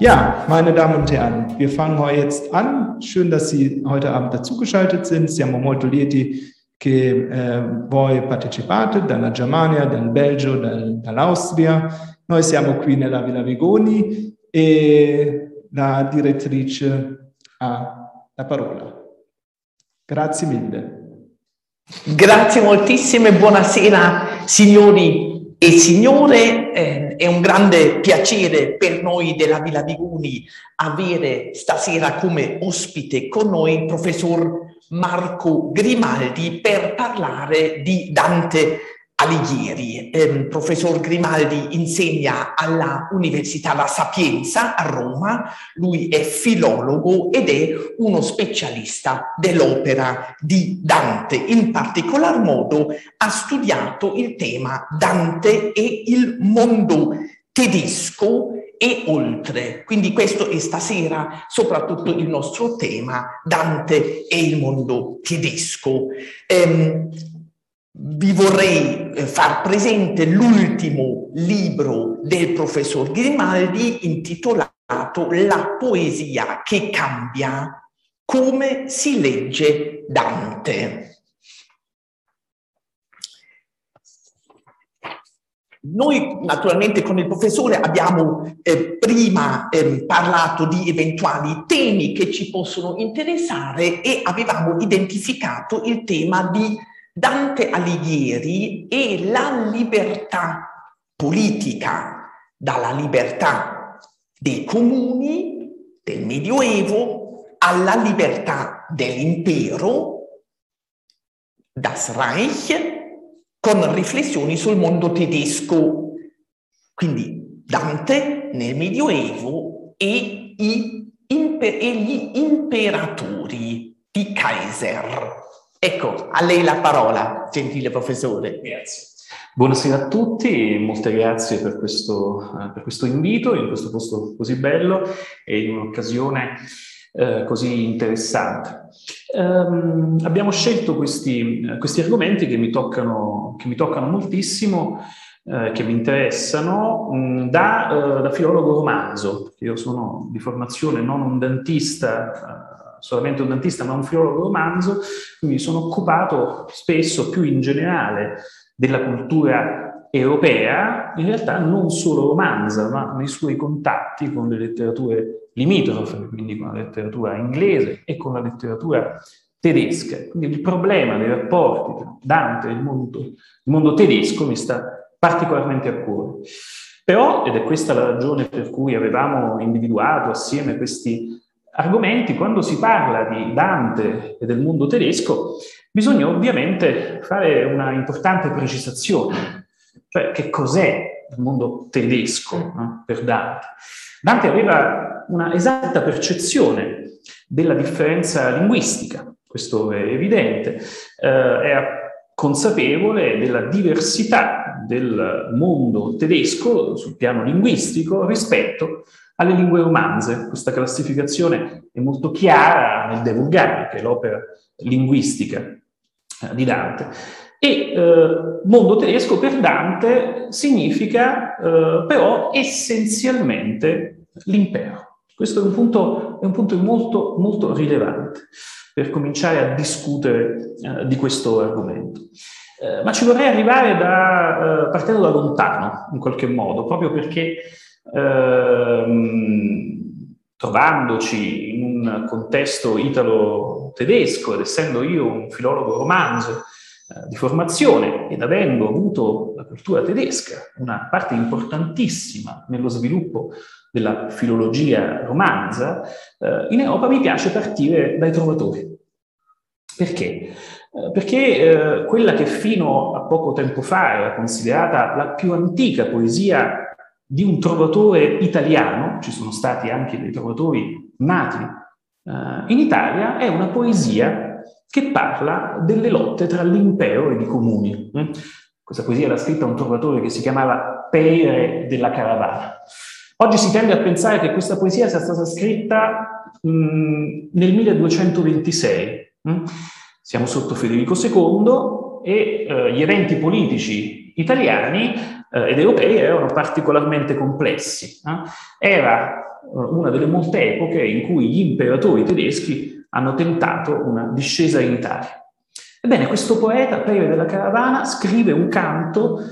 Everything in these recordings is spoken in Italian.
Ja, meine Damen und Herren, wir fangen heute jetzt an. Schön, dass Sie heute Abend dazugeschaltet sind. Siamo molto lieti che eh, voi partecipate dalla Germania, dal Belgio, dal, dall'Austria. Noi siamo qui nella Villa Vigoni e la direttrice ha la parola. Grazie mille. Grazie moltissimo e buonasera signori e signore. Eh, è un grande piacere per noi della Villa Viguni avere stasera come ospite con noi il professor Marco Grimaldi per parlare di Dante Alighieri. Eh, professor Grimaldi insegna alla Università La Sapienza a Roma, lui è filologo ed è uno specialista dell'opera di Dante. In particolar modo ha studiato il tema Dante e il mondo tedesco e oltre. Quindi questo è stasera soprattutto il nostro tema, Dante e il mondo tedesco. Eh, vi vorrei eh, far presente l'ultimo libro del professor Grimaldi intitolato La poesia che cambia, come si legge Dante. Noi naturalmente con il professore abbiamo eh, prima eh, parlato di eventuali temi che ci possono interessare e avevamo identificato il tema di Dante Alighieri e la libertà politica dalla libertà dei comuni del Medioevo alla libertà dell'impero, das Reich, con riflessioni sul mondo tedesco. Quindi Dante nel Medioevo e, imper- e gli imperatori, i Kaiser. Ecco, a lei la parola, gentile professore. Grazie. Buonasera a tutti, molte grazie per questo, eh, per questo invito in questo posto così bello e in un'occasione eh, così interessante. Um, abbiamo scelto questi, questi argomenti che mi toccano, che mi toccano moltissimo, eh, che mi interessano, mh, mm, da, uh, da, filologo romanzo. Io sono di formazione non un dentista, solamente un dentista, ma un filologo romanzo, quindi sono occupato spesso più in generale della cultura europea, in realtà non solo romanza, ma nei suoi contatti con le letterature limitrofe, quindi con la letteratura inglese e con la letteratura tedesca. Quindi il problema dei rapporti tra Dante e il mondo, il mondo tedesco mi sta particolarmente a cuore. Però, ed è questa la ragione per cui avevamo individuato assieme questi argomenti, quando si parla di Dante e del mondo tedesco, bisogna ovviamente fare una importante precisazione, cioè che cos'è il mondo tedesco no? per Dante. Dante aveva una esatta percezione della differenza linguistica, questo è evidente, eh, era consapevole della diversità del mondo tedesco sul piano linguistico rispetto alle lingue romanze. Questa classificazione è molto chiara nel De Vulgari, che è l'opera linguistica eh, di Dante. E eh, mondo tedesco per Dante significa eh, però essenzialmente l'impero. Questo è un punto, è un punto molto, molto rilevante per cominciare a discutere eh, di questo argomento. Eh, ma ci vorrei arrivare da, eh, partendo da lontano, in qualche modo, proprio perché ehm, trovandoci in un contesto italo-tedesco ed essendo io un filologo romanzo eh, di formazione ed avendo avuto la cultura tedesca, una parte importantissima nello sviluppo della filologia romanza, eh, in Europa mi piace partire dai trovatori. Perché? Eh, perché eh, quella che fino a poco tempo fa era considerata la più antica poesia di un trovatore italiano, ci sono stati anche dei trovatori nati eh, in Italia, è una poesia che parla delle lotte tra l'impero e i comuni. Eh? Questa poesia l'ha scritta un trovatore che si chiamava Peire della Caravana. Oggi si tende a pensare che questa poesia sia stata scritta mh, nel 1226. Mh? siamo sotto Federico II e eh, gli eventi politici italiani eh, ed europei erano particolarmente complessi. Eh? Era una delle molte epoche in cui gli imperatori tedeschi hanno tentato una discesa in Italia. Ebbene, questo poeta, Pere della Caravana, scrive un canto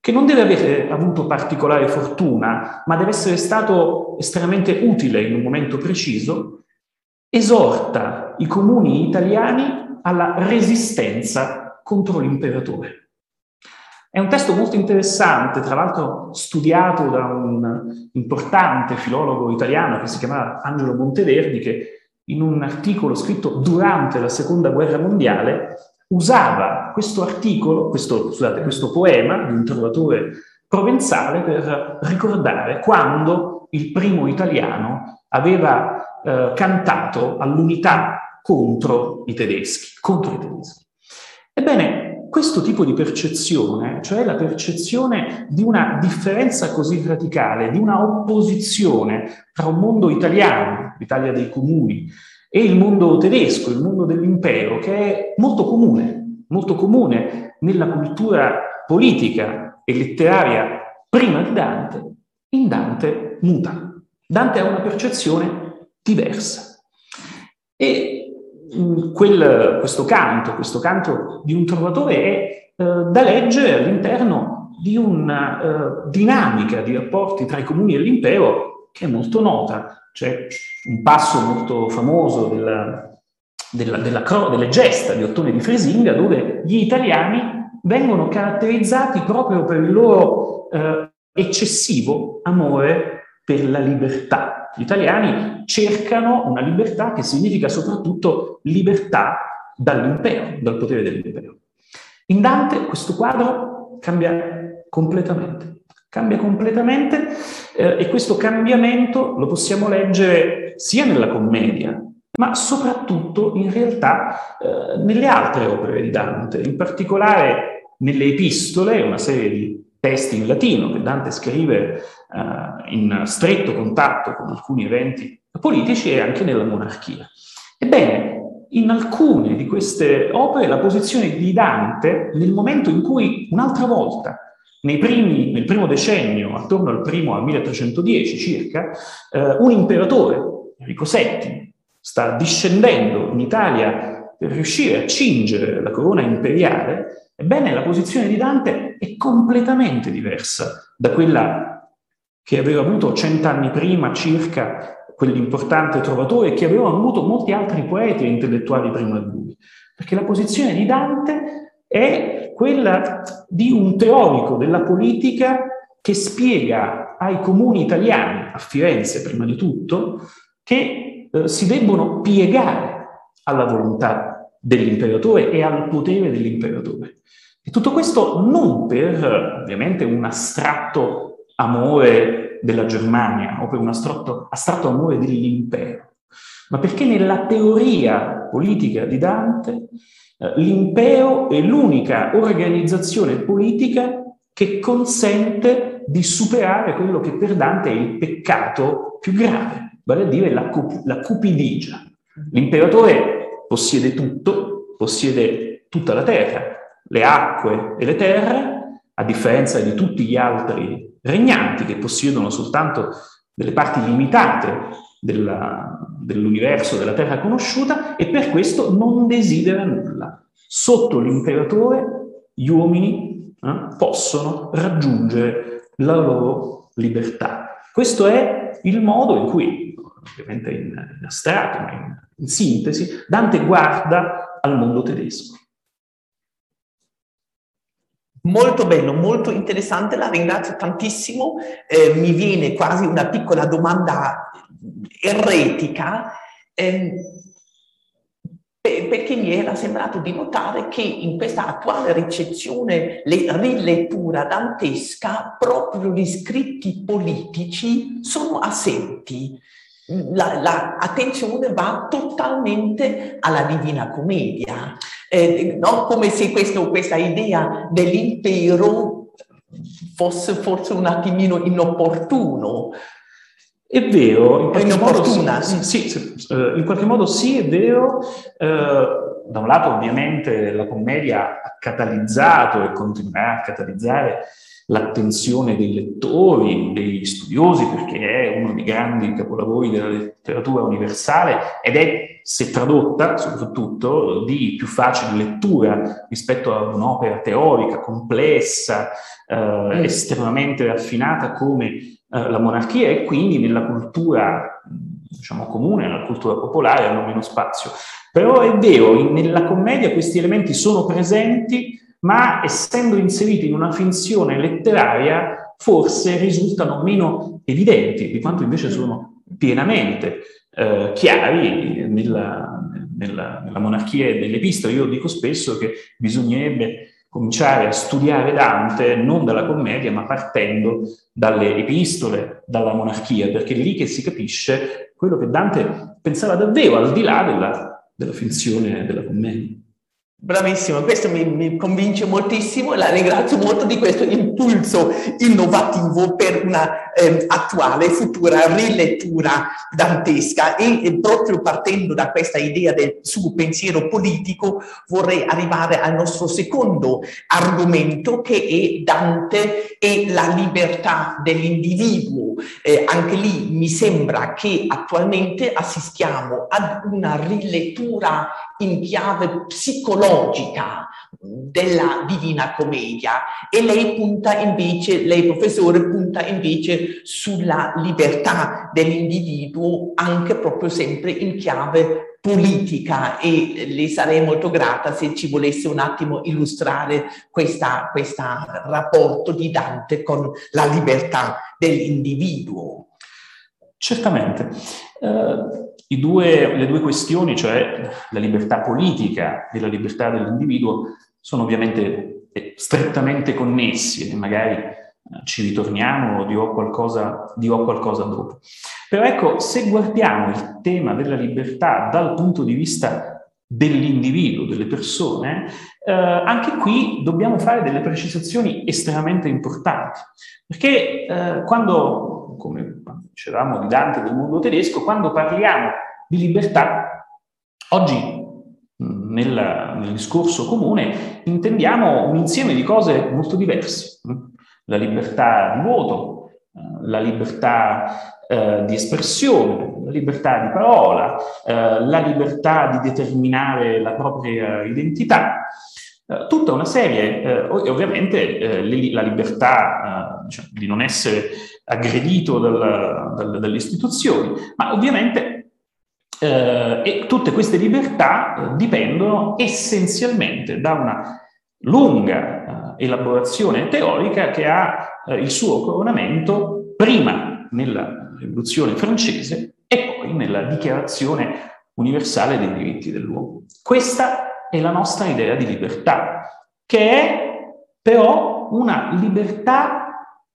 che non deve avere avuto particolare fortuna, ma deve essere stato estremamente utile in un momento preciso, esorta i comuni italiani alla resistenza contro l'imperatore. È un testo molto interessante, tra l'altro studiato da un importante filologo italiano che si chiamava Angelo Monteverdi, che in un articolo scritto durante la seconda guerra mondiale usava questo articolo, questo, scusate, questo poema di un trovatore provenzale per ricordare quando il primo italiano aveva eh, cantato all'unità contro i tedeschi, contro i tedeschi. Ebbene, questo tipo di percezione, cioè la percezione di una differenza così radicale, di una opposizione tra un mondo italiano, l'Italia dei comuni, e il mondo tedesco, il mondo dell'impero, che è molto comune, molto comune nella cultura politica e letteraria prima di Dante, in Dante muta. Dante ha una percezione diversa. E quel, questo canto, questo canto di un trovatore è eh, da leggere all'interno di una eh, dinamica di rapporti tra i comuni e l'impero che è molto nota. C'è un passo molto famoso della, della, della, delle gesta di Ottone di Fresinga dove gli italiani vengono caratterizzati proprio per il loro eh, eccessivo amore per la libertà. Gli italiani cercano una libertà che significa soprattutto libertà dall'impero, dal potere dell'impero. In Dante questo quadro cambia completamente cambia completamente eh, e questo cambiamento lo possiamo leggere sia nella commedia, ma soprattutto in realtà eh, nelle altre opere di Dante, in particolare nelle epistole, una serie di testi in latino che Dante scrive eh, in stretto contatto con alcuni eventi politici e anche nella monarchia. Ebbene, in alcune di queste opere la posizione di Dante, nel momento in cui un'altra volta Primi, nel primo decennio, attorno al primo al 1310 circa, eh, un imperatore, Enrico VII, sta discendendo in Italia per riuscire a cingere la corona imperiale, ebbene la posizione di Dante è completamente diversa da quella che aveva avuto cent'anni prima circa quell'importante trovatore che avevano avuto molti altri poeti e intellettuali prima di lui. Perché la posizione di Dante è quella di un teorico della politica che spiega ai comuni italiani, a Firenze prima di tutto, che eh, si debbono piegare alla volontà dell'imperatore e al potere dell'imperatore. E tutto questo non per ovviamente un astratto amore della Germania o per un astratto, astratto amore dell'impero, ma perché nella teoria politica di Dante eh, l'impero è l'unica organizzazione politica che consente di superare quello che per Dante è il peccato più grave, vale a dire la, cup- la cupidigia. L'imperatore possiede tutto, possiede tutta la terra, le acque e le terre, a differenza di tutti gli altri regnanti che possiedono soltanto delle parti limitate della, dell'universo, della terra conosciuta, e per questo non desidera nulla. Sotto l'imperatore gli uomini eh, possono raggiungere la loro libertà. Questo è il modo in cui, ovviamente in, in astratto, ma in, in sintesi, Dante guarda al mondo tedesco. Molto bello, molto interessante, la ringrazio tantissimo. Eh, mi viene quasi una piccola domanda erretica, eh, perché mi era sembrato di notare che in questa attuale ricezione, le, rilettura dantesca, proprio gli scritti politici sono assenti. L'attenzione la va totalmente alla Divina Commedia, eh, no? come se questo, questa idea dell'impero fosse forse un attimino inopportuno. È vero, in qualche, modo sì, sì, sì, eh, in qualche modo sì, è vero, eh, da un lato ovviamente la commedia ha catalizzato e continuerà a catalizzare l'attenzione dei lettori, degli studiosi, perché è uno dei grandi capolavori della letteratura universale ed è, se tradotta soprattutto, di più facile lettura rispetto a un'opera teorica complessa, eh, mm. estremamente raffinata come eh, la monarchia e quindi nella cultura diciamo comune, nella cultura popolare hanno meno spazio. Però è vero, in, nella commedia questi elementi sono presenti ma essendo inseriti in una finzione letteraria forse risultano meno evidenti di quanto invece sono pienamente eh, chiari nella, nella, nella monarchia nelle epistole. Io dico spesso che bisognerebbe cominciare a studiare Dante non dalla commedia, ma partendo dalle epistole, dalla monarchia, perché è lì che si capisce quello che Dante pensava davvero, al di là della, della finzione della commedia. Bravissimo, questo mi, mi, convince moltissimo e la ringrazio molto di questo impulso innovativo per una eh, attuale futura rilettura dantesca e, e, proprio partendo da questa idea del suo pensiero politico vorrei arrivare al nostro secondo argomento che è Dante e la libertà dell'individuo. Eh, anche lì mi sembra che attualmente assistiamo ad una rilettura in chiave psicologica della Divina Commedia e lei punta invece, lei professore punta invece sulla libertà dell'individuo anche proprio sempre in chiave politica e le sarei molto grata se ci volesse un attimo illustrare questo rapporto di Dante con la libertà dell'individuo. Certamente. Uh, due, le due questioni, cioè la libertà politica e la libertà dell'individuo, sono ovviamente eh, strettamente connessi e magari eh, ci ritorniamo o dirò qualcosa, dirò qualcosa dopo. Però ecco, se guardiamo il tema della libertà dal punto di vista dell'individuo, delle persone, eh, anche qui dobbiamo fare delle precisazioni estremamente importanti, perché eh, quando, come dicevamo di Dante del mondo tedesco, quando parliamo di libertà, oggi nel, nel, discorso comune intendiamo un insieme di cose molto diverse. La libertà di voto, eh, la libertà eh, di espressione, la libertà di parola, eh, la libertà di determinare la propria identità, eh, tutta una serie, eh, ovviamente eh, la libertà diciamo, di non essere aggredito dal, dal, dalle istituzioni, ma ovviamente eh, tutte queste libertà dipendono essenzialmente da una lunga elaborazione teorica che ha il suo coronamento prima nella rivoluzione francese e poi nella dichiarazione universale dei diritti dell'uomo. Questa è la nostra idea di libertà, che è però una libertà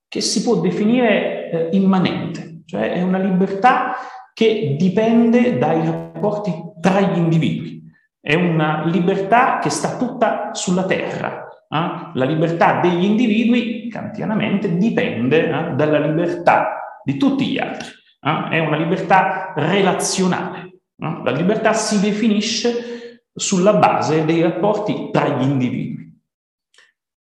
che si può definire eh, immanente, cioè è una libertà che dipende dai rapporti tra gli individui. È una libertà che sta tutta sulla terra. Eh? La libertà degli individui, kantianamente, dipende eh, dalla libertà di tutti gli altri. Eh? È una libertà relazionale. Eh? La libertà si definisce sulla base dei rapporti tra gli individui.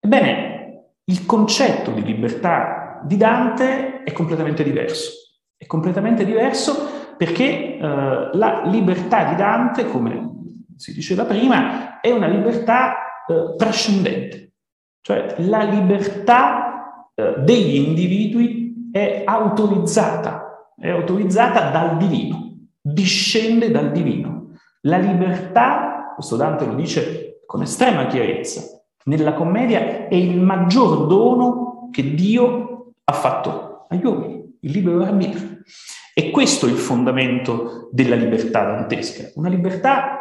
Ebbene, il concetto di libertà di Dante è completamente diverso. È completamente diverso perché eh, la libertà di Dante, come si diceva prima, è una libertà eh, trascendente, cioè la libertà eh, degli individui è autorizzata, è autorizzata dal divino, discende dal divino. La libertà, questo Dante lo dice con estrema chiarezza, nella commedia è il maggior dono che Dio ha fatto agli uomini il libero arbitrio. E questo è il fondamento della libertà dantesca, una libertà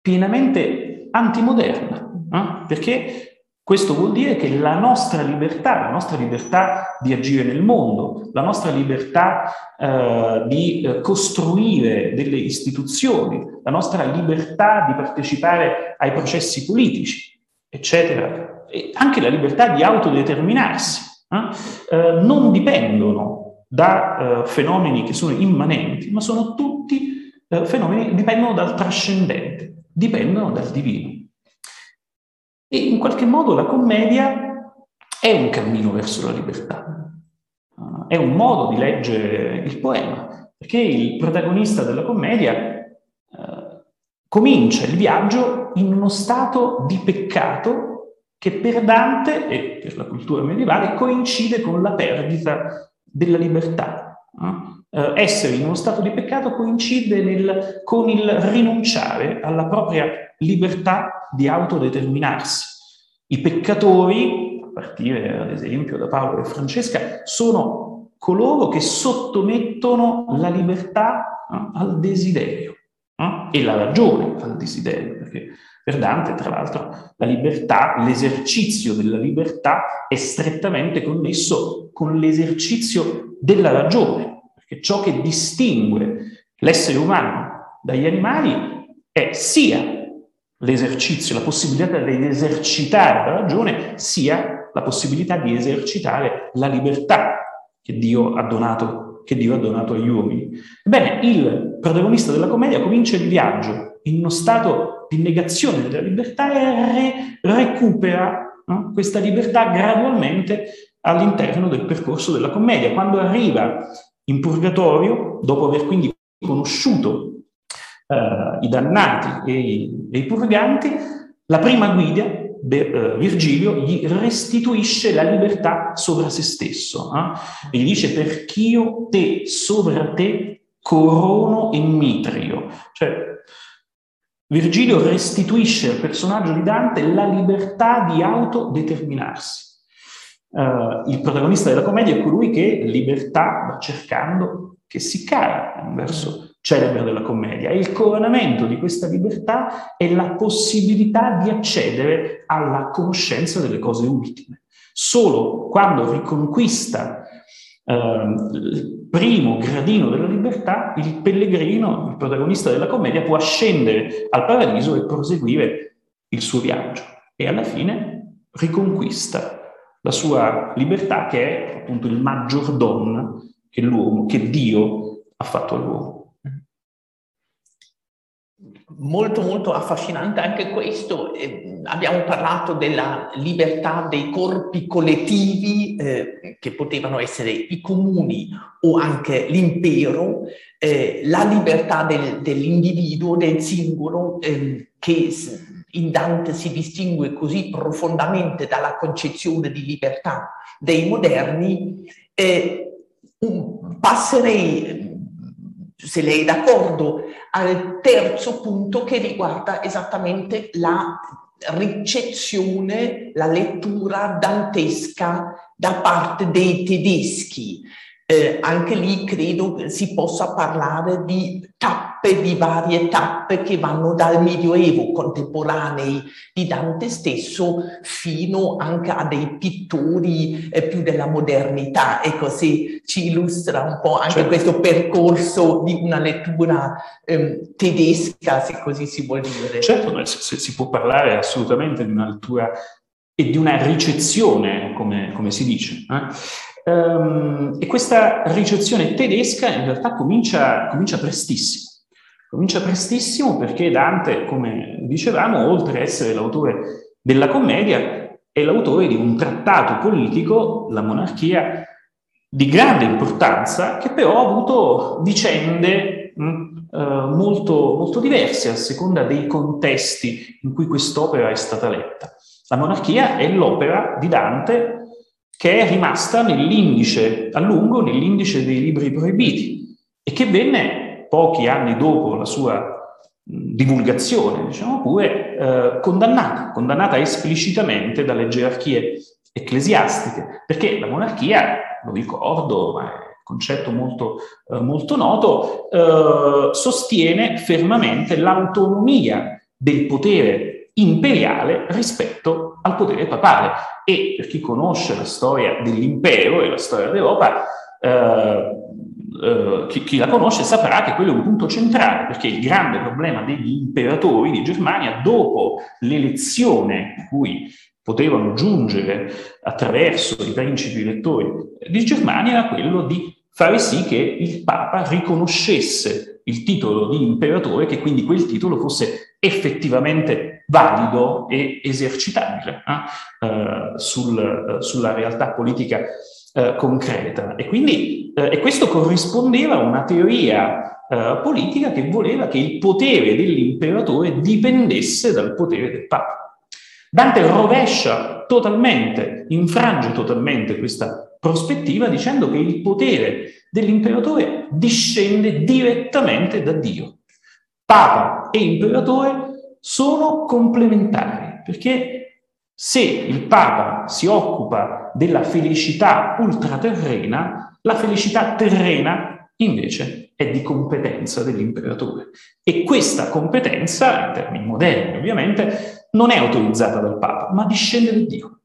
pienamente antimoderna, eh? perché questo vuol dire che la nostra libertà, la nostra libertà di agire nel mondo, la nostra libertà eh, di eh, costruire delle istituzioni, la nostra libertà di partecipare ai processi politici, eccetera, e anche la libertà di autodeterminarsi, eh, eh non dipendono da eh, fenomeni che sono immanenti, ma sono tutti eh, fenomeni che dipendono dal trascendente. dipendono dal divino. E in qualche modo la commedia è un cammino verso la libertà, uh, è un modo di leggere il poema, perché il protagonista della commedia uh, comincia il viaggio in uno stato di peccato che per Dante e per la cultura medievale coincide con la perdita della libertà. Uh, essere in uno stato di peccato coincide nel, con il rinunciare alla propria libertà di autodeterminarsi. I peccatori, a partire ad esempio da Paolo e Francesca, sono coloro che sottomettono la libertà uh, al desiderio uh, e la ragione al desiderio, perché per Dante, tra l'altro, la libertà, l'esercizio della libertà è strettamente connesso con l'esercizio della ragione, perché ciò che distingue l'essere umano dagli animali è sia l'esercizio, la possibilità di esercitare la ragione, sia la possibilità di esercitare la libertà che Dio ha donato, Dio ha donato agli uomini. Ebbene, il protagonista della commedia comincia il viaggio in uno stato di negazione della libertà e re- recupera no? questa libertà gradualmente all'interno del percorso della commedia. Quando arriva in purgatorio, dopo aver quindi conosciuto uh, i dannati e i, e i, purganti, la prima guida, de, uh, Virgilio, gli restituisce la libertà sopra se stesso. Eh? E gli dice, perch'io te sovra te corono e mitrio. Cioè, Virgilio restituisce al personaggio di Dante la libertà di autodeterminarsi. Uh, il protagonista della commedia è colui che libertà va cercando che si cala, è un verso celebre della commedia. E il coronamento di questa libertà è la possibilità di accedere alla conoscenza delle cose ultime. Solo quando riconquista Uh, il primo gradino della libertà, il pellegrino, il protagonista della commedia, può ascendere al paradiso e proseguire il suo viaggio e alla fine riconquista la sua libertà che è appunto il maggiordomo che l'uomo, che Dio ha fatto all'uomo molto molto affascinante anche questo. Eh, abbiamo parlato della libertà dei corpi collettivi eh, che potevano essere i comuni o anche l'impero, eh, la libertà del, dell'individuo, del singolo, ehm, che in Dante si distingue così profondamente dalla concezione di libertà dei moderni. passerei se lei è d'accordo, al terzo punto che riguarda esattamente la ricezione, la lettura dantesca da parte dei tedeschi. Eh, anche lì credo si possa parlare di tappe, di varie tappe che vanno dal Medioevo contemporanei di Dante stesso fino anche a dei pittori eh, più della modernità. Ecco, se ci illustra un po' anche certo. questo percorso di una lettura eh, tedesca, se così si vuol dire. Certo, si, si può parlare assolutamente di una lettura e di una ricezione, come, come si dice. Eh? Um, e questa ricezione tedesca in realtà comincia, comincia prestissimo. Comincia prestissimo perché Dante, come dicevamo, oltre ad essere l'autore della commedia, è l'autore di un trattato politico, la monarchia, di grande importanza, che però ha avuto vicende mh, mm, eh, molto, molto diverse a seconda dei contesti in cui quest'opera è stata letta. La monarchia è l'opera di Dante che è rimasta nell'indice, a lungo nell'indice dei libri proibiti e che venne pochi anni dopo la sua divulgazione, diciamo pure, eh, condannata, condannata esplicitamente dalle gerarchie ecclesiastiche, perché la monarchia, lo ricordo, ma è concetto molto, eh, molto noto, eh, sostiene fermamente l'autonomia del potere imperiale rispetto al potere papale. E per chi conosce la storia dell'impero e la storia d'Europa, eh, eh, chi, chi, la conosce saprà che quello è un punto centrale, perché il grande problema degli imperatori di Germania, dopo l'elezione a cui potevano giungere attraverso i principi elettori di Germania, era quello di fare sì che il Papa riconoscesse il titolo di imperatore, che quindi quel titolo fosse effettivamente valido e esercitabile eh, eh sul, eh, sulla realtà politica eh, concreta. E quindi e questo corrispondeva a una teoria politica che voleva che il potere dell'imperatore dipendesse dal potere del Papa. Dante rovescia totalmente, infrange totalmente questa prospettiva dicendo che il potere dell'imperatore discende direttamente da Dio. Papa e imperatore sono complementari, perché se il Papa si occupa della felicità ultraterrena, la felicità terrena invece è di competenza dell'imperatore. E questa competenza, in termini moderni ovviamente, non è autorizzata dal Papa, ma discende da Dio.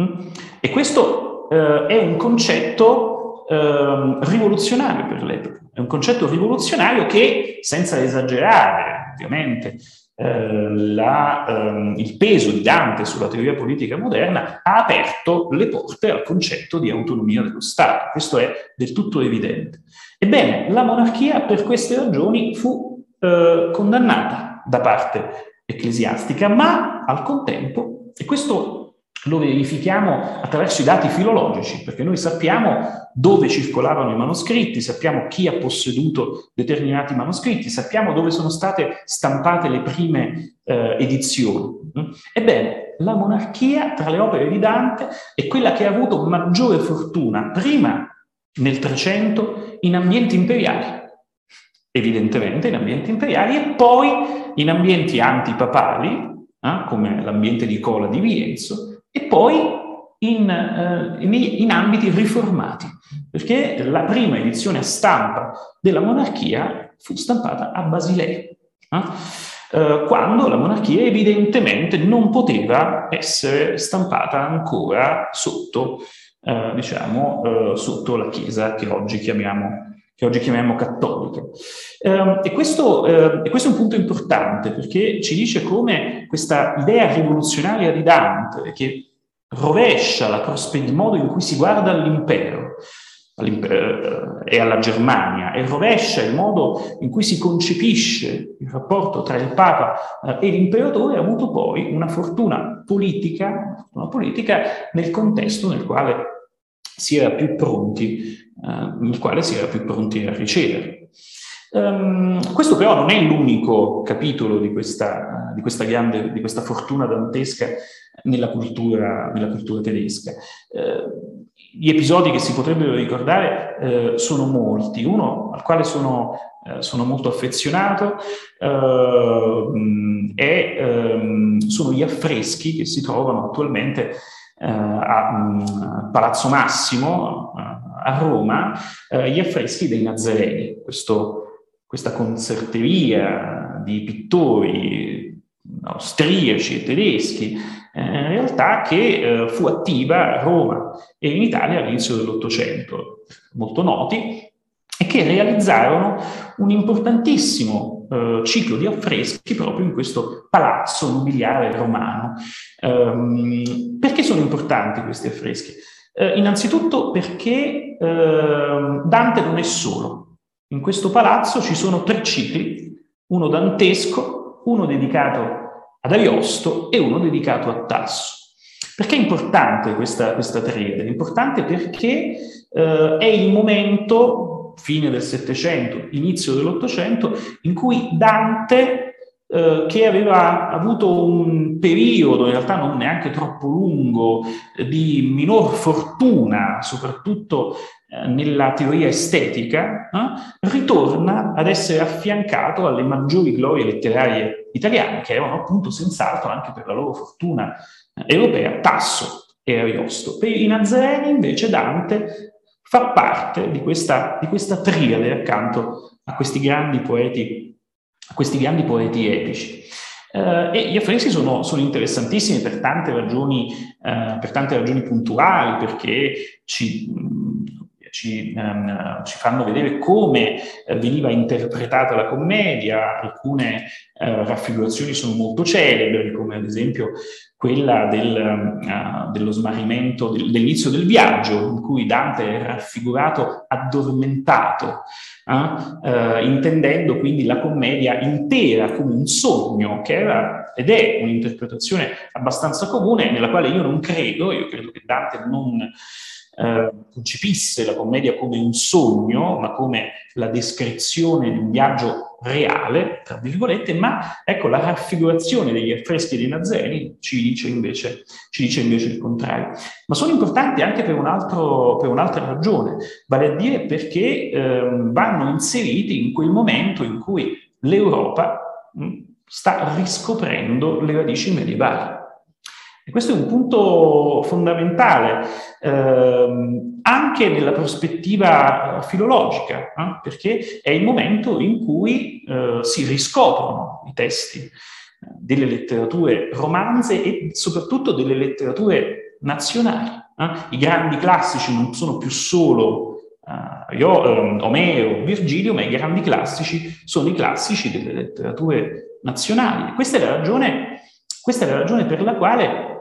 Mm? E questo eh, è un concetto eh, rivoluzionario per l'epoca, è un concetto rivoluzionario che, senza esagerare ovviamente, eh, la, ehm, il peso di Dante sulla teoria politica moderna ha aperto le porte al concetto di autonomia dello Stato. Questo è del tutto evidente. Ebbene, la monarchia per queste ragioni fu eh, condannata da parte ecclesiastica, ma al contempo, e questo lo verifichiamo attraverso i dati filologici, perché noi sappiamo dove circolavano i manoscritti, sappiamo chi ha posseduto determinati manoscritti, sappiamo dove sono state stampate le prime eh, edizioni. Ebbene, la monarchia tra le opere di Dante è quella che ha avuto maggiore fortuna prima nel Trecento in ambienti imperiali, evidentemente in ambienti imperiali, e poi in ambienti antipapali, eh, come l'ambiente di Cola di Vienzo, e poi in, eh, in, in, ambiti riformati, perché la prima edizione a stampa della monarchia fu stampata a Basilea, eh? Eh, quando la monarchia evidentemente non poteva essere stampata ancora sotto, eh, diciamo, eh, sotto la Chiesa che oggi chiamiamo che oggi chiamiamo cattolica. Eh, e, questo, eh, e, questo, è un punto importante perché ci dice come questa idea rivoluzionaria di Dante, che rovescia la il modo in cui si guarda all'impero eh, e alla Germania e rovescia il modo in cui si concepisce il rapporto tra il Papa eh, e l'imperatore, ha avuto poi una fortuna politica, una politica nel contesto nel quale si era più pronti eh, nel quale si era più pronti a ricevere. Um, questo però non è l'unico capitolo di questa, di questa, grande, di questa fortuna dantesca nella cultura, nella cultura tedesca. Uh, gli episodi che si potrebbero ricordare uh, sono molti. Uno al quale sono, uh, sono molto affezionato è, um, sono gli affreschi che si trovano attualmente a um, Palazzo Massimo, a Roma eh, gli affreschi dei Nazareni, questo, questa concerteria di pittori austriaci e tedeschi, eh, in realtà che eh, fu attiva a Roma e in Italia all'inizio dell'Ottocento, molto noti, e che realizzarono un importantissimo eh, ciclo di affreschi proprio in questo palazzo nobiliare romano. Um, perché sono importanti questi affreschi? Eh, innanzitutto perché eh, Dante non è solo. In questo palazzo ci sono tre cicli, uno dantesco, uno dedicato ad Ariosto e uno dedicato a Tasso. Perché è importante questa, questa triade? È importante perché eh, è il momento, fine del Settecento, inizio dell'Ottocento, in cui Dante eh, che aveva avuto un periodo, in realtà non neanche troppo lungo, di minor fortuna, soprattutto eh, nella teoria estetica, eh, ritorna ad essere affiancato alle maggiori glorie letterarie italiane, che erano appunto senz'altro anche per la loro fortuna eh, europea, Tasso e Ariosto. Per i Nazareni invece Dante fa parte di questa, di questa triade accanto a questi grandi poeti a questi grandi poeti epici. Uh, e gli affreschi sono, sono, interessantissimi per tante ragioni, uh, per tante ragioni puntuali, perché ci, ci, ehm, ci fanno vedere come eh, veniva interpretata la commedia, alcune eh, raffigurazioni sono molto celebri, come ad esempio quella del, uh, dello smarrimento, del, dell'inizio del viaggio, in cui Dante è raffigurato addormentato, uh, uh, intendendo quindi la commedia intera come un sogno, che era ed è un'interpretazione abbastanza comune, nella quale io non credo, io credo che Dante non eh, concepisse la commedia come un sogno, ma come la descrizione di un viaggio reale, tra virgolette, ma ecco la raffigurazione degli affreschi dei Nazareni ci dice invece, ci dice invece il contrario. Ma sono importanti anche per, un altro, per un'altra ragione, vale a dire perché eh, vanno inseriti in quel momento in cui l'Europa mh, sta riscoprendo le radici medievali. E questo è un punto fondamentale ehm, anche nella prospettiva filologica, eh, perché è il momento in cui eh, si riscoprono i testi eh, delle letterature romanze e soprattutto delle letterature nazionali. Eh. I grandi classici non sono più solo uh, io, Omero, Virgilio, ma i grandi classici sono i classici delle letterature nazionali. Questa è la ragione, questa è la ragione per la quale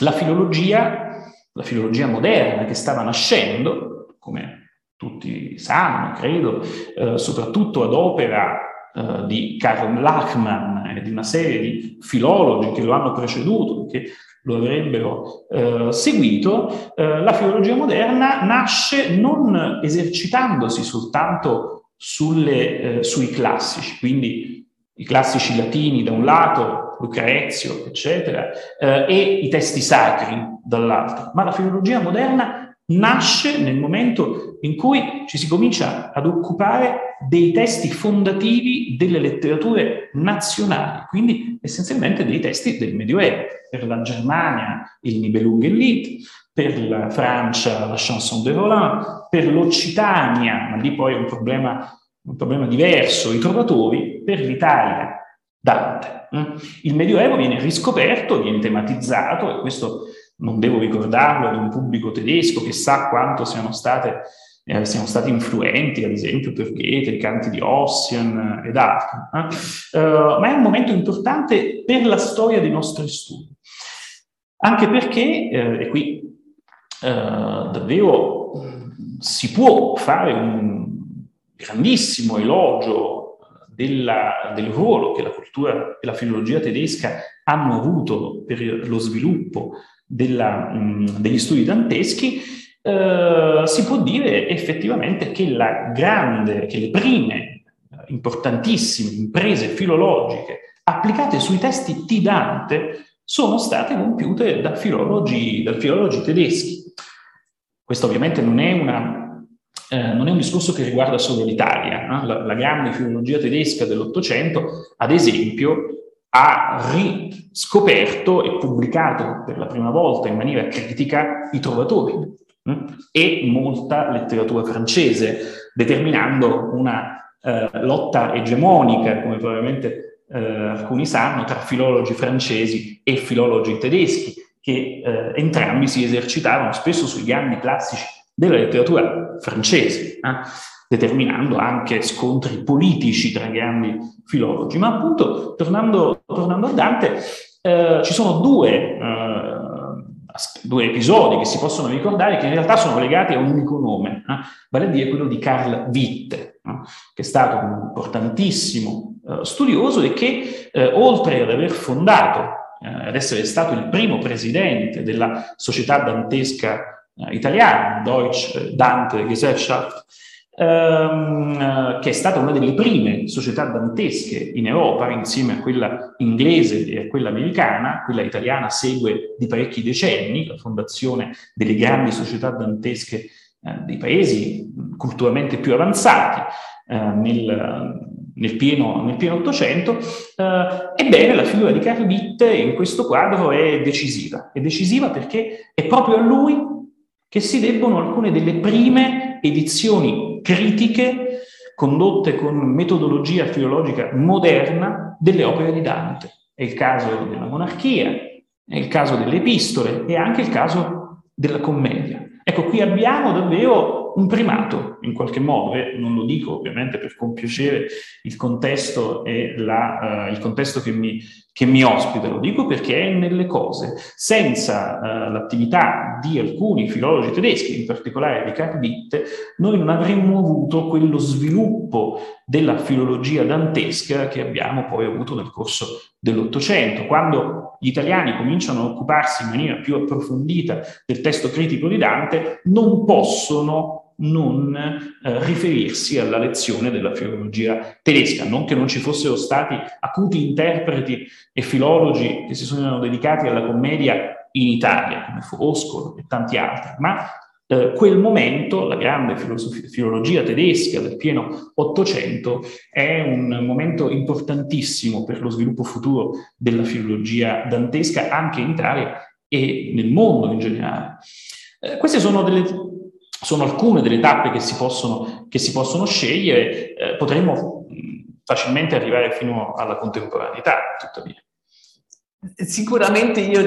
la filologia, la filologia moderna che stava nascendo, come tutti sanno, credo, eh, soprattutto ad opera eh, di Karl Lachmann e di una serie di filologi che lo hanno preceduto, che lo avrebbero eh, seguito, eh, la filologia moderna nasce non esercitandosi soltanto sulle, eh, sui classici, quindi i classici latini da un lato, Lucrezio, eccetera, eh, e i testi sacri dall'altro. Ma la filologia moderna nasce nel momento in cui ci si comincia ad occupare dei testi fondativi delle letterature nazionali, quindi essenzialmente dei testi del Medioevo. Per la Germania il Nibelungenlied, per la Francia la Chanson de Roland, per l'Occitania, ma lì poi è un problema, un problema diverso, i trovatori, per l'Italia Dante. Mm? Il Medioevo viene riscoperto, viene tematizzato, e questo non devo ricordarlo ad un pubblico tedesco che sa quanto siano, state, eh, siano stati influenti, ad esempio, per Goethe, i canti di Ossian ed altri. Eh? Uh, ma è un momento importante per la storia dei nostri studi. Anche perché, eh, e qui uh, davvero si può fare un grandissimo elogio della, del ruolo che la cultura e la filologia tedesca hanno avuto per lo sviluppo della, mh, degli studi danteschi, eh, si può dire effettivamente che, la grande, che le prime importantissime imprese filologiche applicate sui testi di Dante sono state compiute da filologi, da filologi tedeschi. Questo ovviamente non è una eh, non è un discorso che riguarda solo l'Italia. No? La, la, grande filologia tedesca dell'Ottocento, ad esempio, ha riscoperto e pubblicato per la prima volta in maniera critica i trovatori mh? e molta letteratura francese, determinando una eh, lotta egemonica, come probabilmente eh, alcuni sanno, tra filologi francesi e filologi tedeschi, che eh, entrambi si esercitavano spesso sui grandi classici della letteratura francese, eh, determinando anche scontri politici tra grandi filologi. Ma appunto, tornando, tornando a Dante, eh, ci sono due, eh, due, episodi che si possono ricordare che in realtà sono legati a un unico nome, eh, vale a dire quello di Carl Witte, che è stato un importantissimo eh, studioso e che, eh, oltre ad aver fondato ad essere stato il primo presidente della società dantesca eh, italiano, Deutsche Dante Gesellschaft, ehm, che è stata una delle prime società dantesche in Europa, insieme a quella inglese e a quella americana. Quella italiana segue di parecchi decenni la fondazione delle grandi società dantesche eh, dei paesi culturalmente più avanzati eh, nel, nel pieno, nel pieno Ottocento, eh, ebbene la figura di Carl Witte in questo quadro è decisiva. È decisiva perché è proprio a lui che si debbono alcune delle prime edizioni critiche condotte con metodologia filologica moderna delle opere di Dante. È il caso della monarchia, è il caso delle epistole e anche il caso della commedia. Ecco, qui abbiamo davvero un primato in qualche modo, e non lo dico ovviamente per compiacere il contesto e la, uh, il contesto che mi, che mi ospita, lo dico perché è nelle cose. Senza uh, l'attività di alcuni filologi tedeschi, in particolare di Karl Witte, noi non avremmo avuto quello sviluppo della filologia dantesca che abbiamo poi avuto nel corso dell'Ottocento, quando gli italiani cominciano a occuparsi in maniera più approfondita del testo critico di Dante, non possono non eh, riferirsi alla lezione della filologia tedesca, non che non ci fossero stati acuti interpreti e filologi che si sono dedicati alla commedia in Italia, come Foscolo e tanti altri, ma eh, quel momento, la grande filologia tedesca del pieno Ottocento, è un momento importantissimo per lo sviluppo futuro della filologia dantesca anche in Italia e nel mondo in generale. Eh, queste sono, delle, sono, alcune delle tappe che si possono, che si possono scegliere, eh, potremmo facilmente arrivare fino alla contemporaneità, tuttavia. Sicuramente io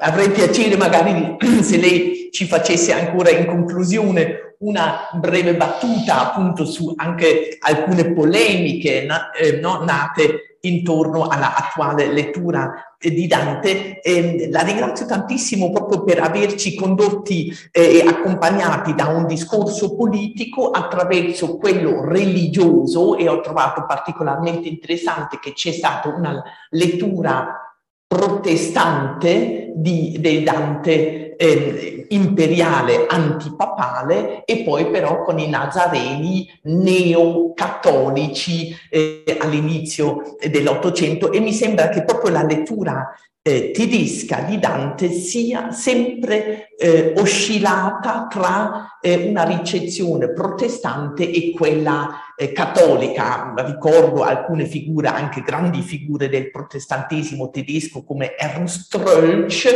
avrei piacere magari se lei ci facesse ancora in conclusione una breve battuta appunto su anche alcune polemiche na- eh, no, nate intorno all'attuale lettura eh, di Dante. Eh, la ringrazio tantissimo proprio per averci condotti e eh, accompagnati da un discorso politico attraverso quello religioso e ho trovato particolarmente interessante che c'è stata una lettura protestante di, di Dante eh, imperiale antipapale e poi però con i nazareni neocattolici eh, all'inizio dell'Ottocento e mi sembra che proprio la lettura eh, tedesca di Dante sia sempre eh, oscillata tra eh, una ricezione protestante e quella eh, cattolica. Ricordo alcune figure, anche grandi figure del protestantesimo tedesco come Ernst Rölsch,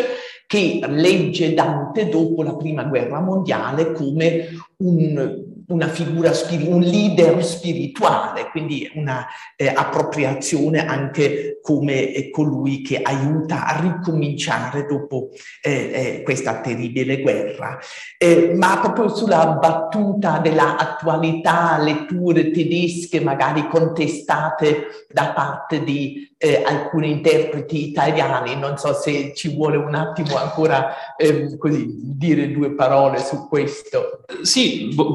che legge Dante dopo la prima guerra mondiale come un una figura, un leader spirituale, quindi una eh, appropriazione anche come eh, colui che aiuta a ricominciare dopo eh, eh questa terribile guerra. Eh, ma proprio sulla battuta dell'attualità, letture tedesche magari contestate da parte di eh, alcuni interpreti italiani, non so se ci vuole un attimo ancora eh, così dire due parole su questo. Sì, vo-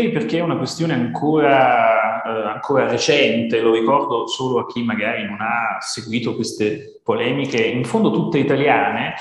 volentieri perché è una questione ancora, eh, ancora recente, lo ricordo solo a chi magari non ha seguito queste polemiche, in fondo tutte italiane,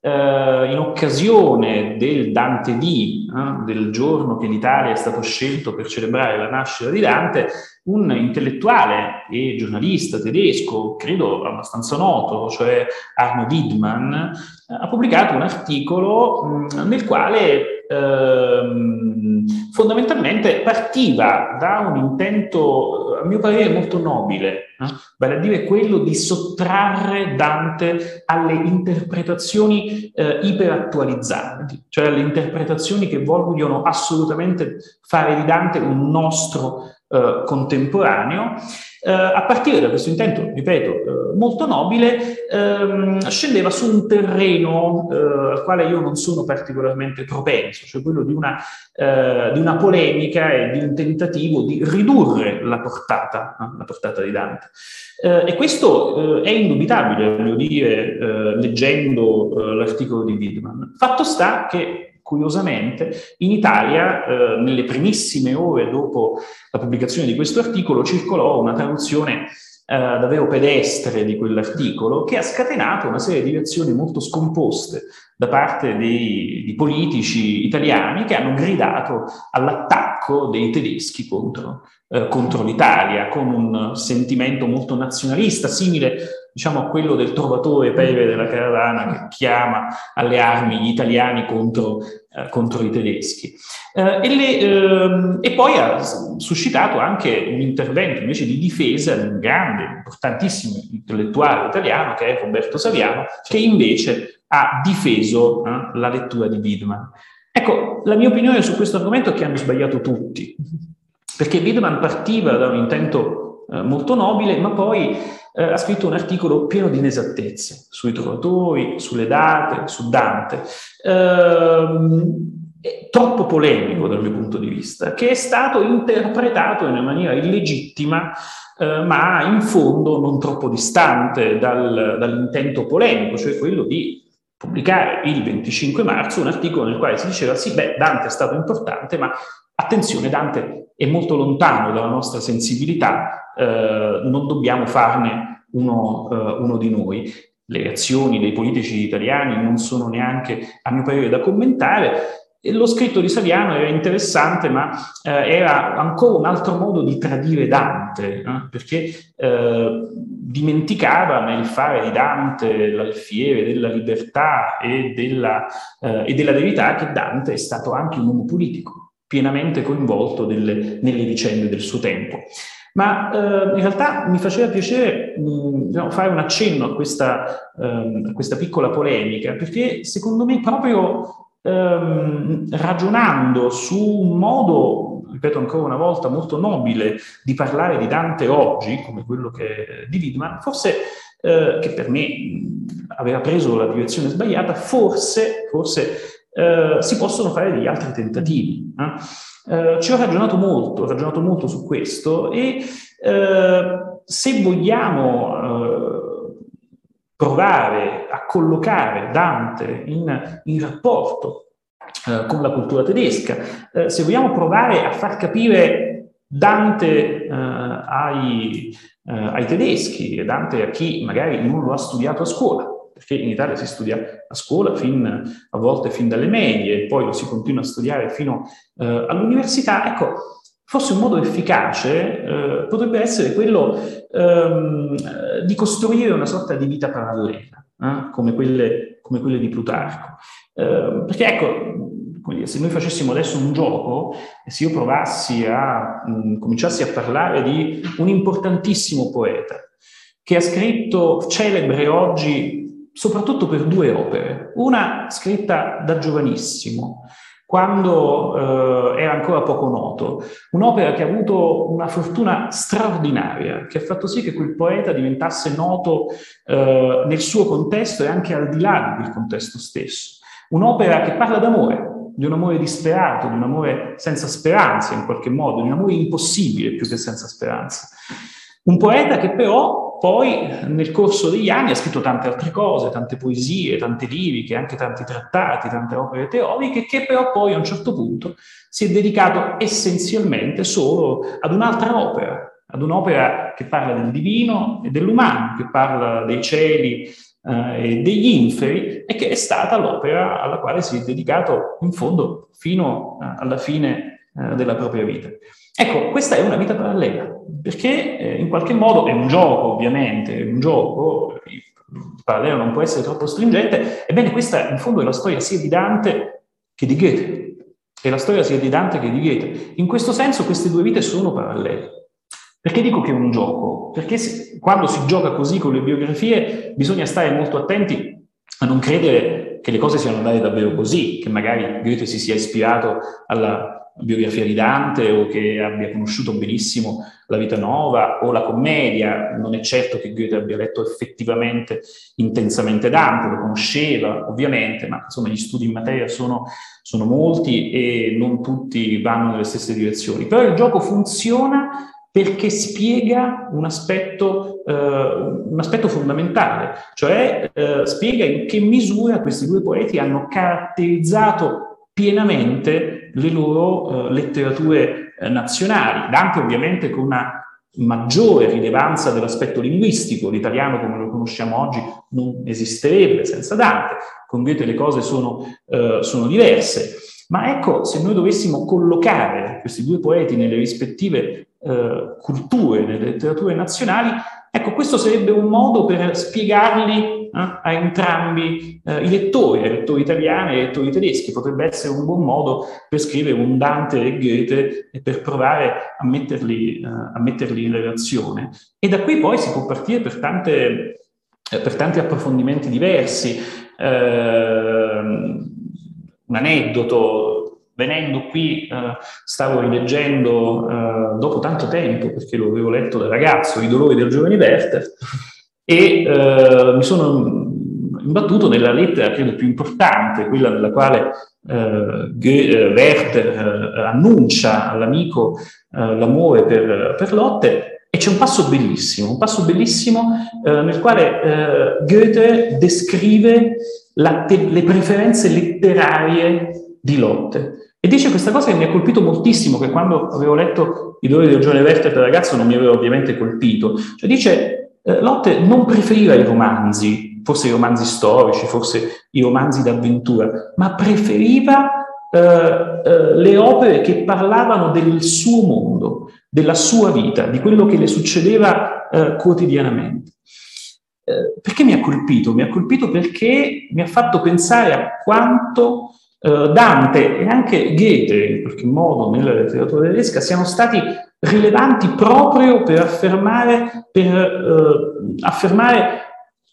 eh, in occasione del Dante D, eh, del giorno che l'Italia è stato scelto per celebrare la nascita di Dante, un intellettuale e giornalista tedesco, credo abbastanza noto, cioè Arno Widmann, eh, ha pubblicato un articolo mh, mm, nel quale ehm, fondamentalmente partiva da un intento, a mio parere, molto nobile, eh? vale a dire quello di sottrarre Dante alle interpretazioni eh, iperattualizzanti, cioè alle interpretazioni che vogliono assolutamente fare di Dante un nostro eh, contemporaneo. Eh, a partire da questo intento, ripeto, eh, molto nobile, ehm, scendeva su un terreno eh, al quale io non sono particolarmente propenso, cioè quello di una, eh, di una polemica e di un tentativo di ridurre la portata, la portata di Dante. e questo è indubitabile, voglio dire, leggendo l'articolo di Widman. Fatto sta che Curiosamente, in Italia, eh, nelle primissime ore dopo la pubblicazione di questo articolo, circolò una traduzione eh, davvero pedestre di quell'articolo che ha scatenato una serie di reazioni molto scomposte da parte dei, di politici italiani che hanno gridato all'attacco dei tedeschi contro, eh, contro l'Italia, con un sentimento molto nazionalista, simile diciamo a quello del trovatore Peve della caravana che chiama alle armi gli italiani contro, eh, contro i tedeschi. Eh, e, le, eh, e, poi ha suscitato anche un intervento invece di difesa di un grande, importantissimo intellettuale italiano che è Roberto Saviano, che invece ha difeso eh, la lettura di Widman. Ecco, la mia opinione su questo argomento è che hanno sbagliato tutti, perché Widman partiva da un intento eh, molto nobile, ma poi eh, ha scritto un articolo pieno di inesattezze sui trovatori, sulle date, su Dante. Ehm, troppo polemico dal mio punto di vista, che è stato interpretato in una maniera illegittima, eh, ma in fondo non troppo distante dal, dall'intento polemico, cioè quello di pubblicare il 25 marzo un articolo nel quale si diceva sì, beh, Dante è stato importante, ma attenzione, Dante è molto lontano dalla nostra sensibilità, eh, non dobbiamo farne uno, eh, uno di noi. Le reazioni dei politici italiani non sono neanche, a mio parere, da commentare, lo scritto di Saviano era interessante, ma eh, era ancora un altro modo di tradire Dante, eh, perché dimenticava nel fare di Dante l'alfiere della libertà e della, eh, e della verità che Dante è stato anche un uomo politico, pienamente coinvolto delle, nelle vicende del suo tempo. Ma eh, in realtà mi faceva piacere mh, diciamo, fare un accenno a questa, ehm, a questa piccola polemica, perché secondo me proprio ehm, ragionando su un modo, ripeto ancora una volta, molto nobile di parlare di Dante oggi, come quello che di Widman, forse eh, che per me aveva preso la direzione sbagliata, forse, forse eh, si possono fare degli altri tentativi. Eh? eh ci ho ragionato molto, ho ragionato molto su questo e eh, se vogliamo eh, provare a collocare Dante in, in rapporto eh, con la cultura tedesca, eh, se vogliamo provare a far capire Dante eh, ai, eh, ai, tedeschi Dante a chi magari non lo ha studiato a scuola, perché in Italia si studia a scuola fin, a volte fin dalle medie poi lo si continua a studiare fino eh, all'università, ecco, Forse un modo efficace eh, potrebbe essere quello ehm, di costruire una sorta di vita parallela, eh, come, quelle, come, quelle, di Plutarco. Eh, perché ecco, se noi facessimo adesso un gioco se io provassi a mh, cominciassi a parlare di un importantissimo poeta che ha scritto celebre oggi soprattutto per due opere, una scritta da giovanissimo, quando eh, era ancora poco noto, un'opera che ha avuto una fortuna straordinaria, che ha fatto sì che quel poeta diventasse noto eh, nel suo contesto e anche al di là del contesto stesso. Un'opera che parla d'amore, di un amore disperato, di un amore senza speranza in qualche modo, di un amore impossibile più che senza speranza. Un poeta che però poi nel corso degli anni ha scritto tante altre cose, tante poesie, tante liriche, anche tanti trattati, tante opere teoriche, che però poi a un certo punto si è dedicato essenzialmente solo ad un'altra opera, ad un'opera che parla del divino e dell'umano, che parla dei cieli eh, degli inferi e che è stata l'opera alla quale si è dedicato in fondo fino alla fine eh, della propria vita. Ecco, questa è una vita parallela, perché eh, in qualche modo è un gioco, ovviamente, è un gioco, il parallelo non può essere troppo stringente, ebbene questa in fondo è la storia sia di Dante che di Goethe, è la storia sia di Dante che di Goethe. In questo senso queste due vite sono parallele. Perché dico che è un gioco? Perché se, quando si gioca così con le biografie bisogna stare molto attenti a non credere che le cose siano andate davvero così, che magari Goethe si sia ispirato alla biografia di Dante o che abbia conosciuto benissimo la vita nuova o la commedia. Non è certo che Goethe abbia letto effettivamente intensamente Dante, lo conosceva ovviamente, ma insomma gli studi in materia sono, sono molti e non tutti vanno nelle stesse direzioni. Però il gioco funziona perché spiega un aspetto, eh, un aspetto fondamentale, cioè eh, spiega in che misura questi due poeti hanno caratterizzato pienamente le loro eh, letterature eh, nazionali. Dante ovviamente con una maggiore rilevanza dell'aspetto linguistico, l'italiano come lo conosciamo oggi non esisterebbe senza Dante, con Goethe le cose sono, eh, sono diverse. Ma ecco, se noi dovessimo collocare questi due poeti nelle rispettive eh, culture, nelle letterature nazionali, ecco, questo sarebbe un modo per spiegarli eh, a entrambi eh, i lettori, ai lettori italiani e ai lettori tedeschi. Potrebbe essere un buon modo per scrivere un Dante e Goethe e per provare a metterli, eh, a metterli in relazione. E da qui poi si può partire per, tante, eh, per tanti approfondimenti diversi. Ehm, un aneddoto venendo qui eh, stavo rileggendo eh, dopo tanto tempo, perché lo avevo letto da ragazzo, I dolori del giovane Werther, e eh, mi sono imbattuto nella lettera, credo, più importante, quella nella quale eh, eh Werther eh, annuncia all'amico l'amore per, per Lotte, e c'è un passo bellissimo, un passo bellissimo eh, nel quale eh, Goethe descrive te- le preferenze letterarie di Lotte. E dice questa cosa che mi ha colpito moltissimo, che quando avevo letto I dolori del giovane Werther da ragazzo non mi aveva ovviamente colpito. Cioè dice, eh, Lotte non preferiva i romanzi, forse i romanzi storici, forse i romanzi d'avventura, ma preferiva eh, eh, le opere che parlavano del suo mondo, della sua vita, di quello che le succedeva eh, quotidianamente. Eh, perché mi ha colpito? Mi ha colpito perché mi ha fatto pensare a quanto Dante e anche Goethe, in qualche modo, nella letteratura tedesca, siano stati rilevanti proprio per affermare, per, eh, affermare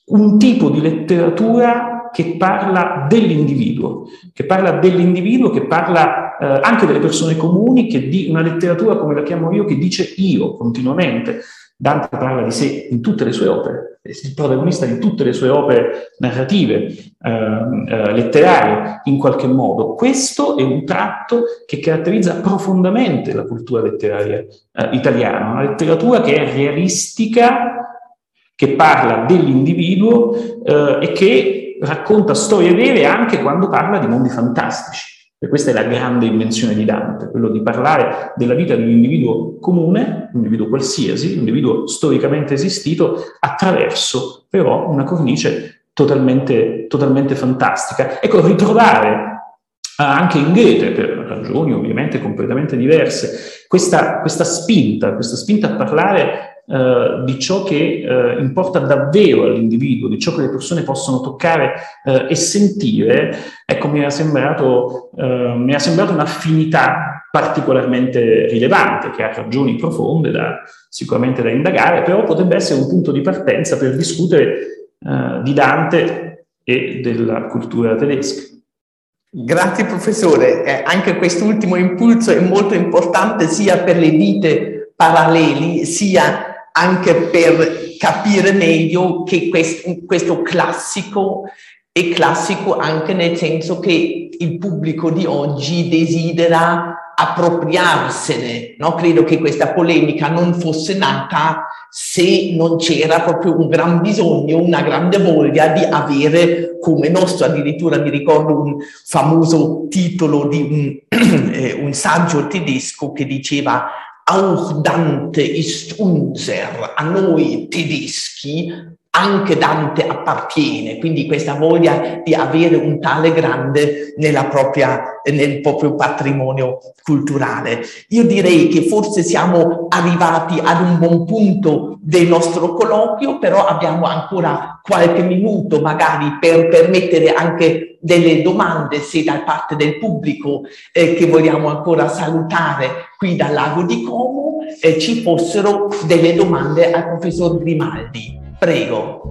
un tipo di letteratura che parla dell'individuo, che parla dell'individuo, che parla eh, anche delle persone comuni, che di una letteratura come la chiamo io, che dice io continuamente. Dante parla di sé in tutte le sue opere, è il protagonista di tutte le sue opere narrative, eh, eh, letterarie, in qualche modo. Questo è un tratto che caratterizza profondamente la cultura letteraria eh, italiana, una letteratura che è realistica, che parla dell'individuo eh, e che racconta storie vere anche quando parla di mondi fantastici. E questa è la grande invenzione di Dante, quello di parlare della vita di un individuo comune, un individuo qualsiasi, un individuo storicamente esistito, attraverso però una cornice totalmente, totalmente fantastica. Ecco, ritrovare anche in Goethe, per ragioni ovviamente completamente diverse, questa, questa spinta, questa spinta a parlare eh, di ciò che eh, importa davvero all'individuo, di ciò che le persone possono toccare eh, e sentire, ecco, mi era sembrato, eh, mi era un'affinità particolarmente rilevante, che ha ragioni profonde da, sicuramente da indagare, però potrebbe essere un punto di partenza per discutere eh, di Dante e della cultura tedesca. Grazie professore, eh, anche quest'ultimo impulso è molto importante sia per le vite paralleli sia anche per capire meglio che questo, questo classico è classico anche nel senso che il pubblico di oggi desidera appropriarsene. No? Credo che questa polemica non fosse nata se non c'era proprio un gran bisogno, una grande voglia di avere come nostro, addirittura mi ricordo un famoso titolo di un, eh, un saggio tedesco che diceva auch Dante ist unser, a noi tedeschi anche Dante appartiene, quindi questa voglia di avere un tale grande nella propria, nel proprio patrimonio culturale. Io direi che forse siamo arrivati ad un buon punto del nostro colloquio, però abbiamo ancora qualche minuto magari per permettere anche delle domande, se da parte del pubblico eh, che vogliamo ancora salutare qui dal lago di Como, eh, ci fossero delle domande al professor Grimaldi. Prego.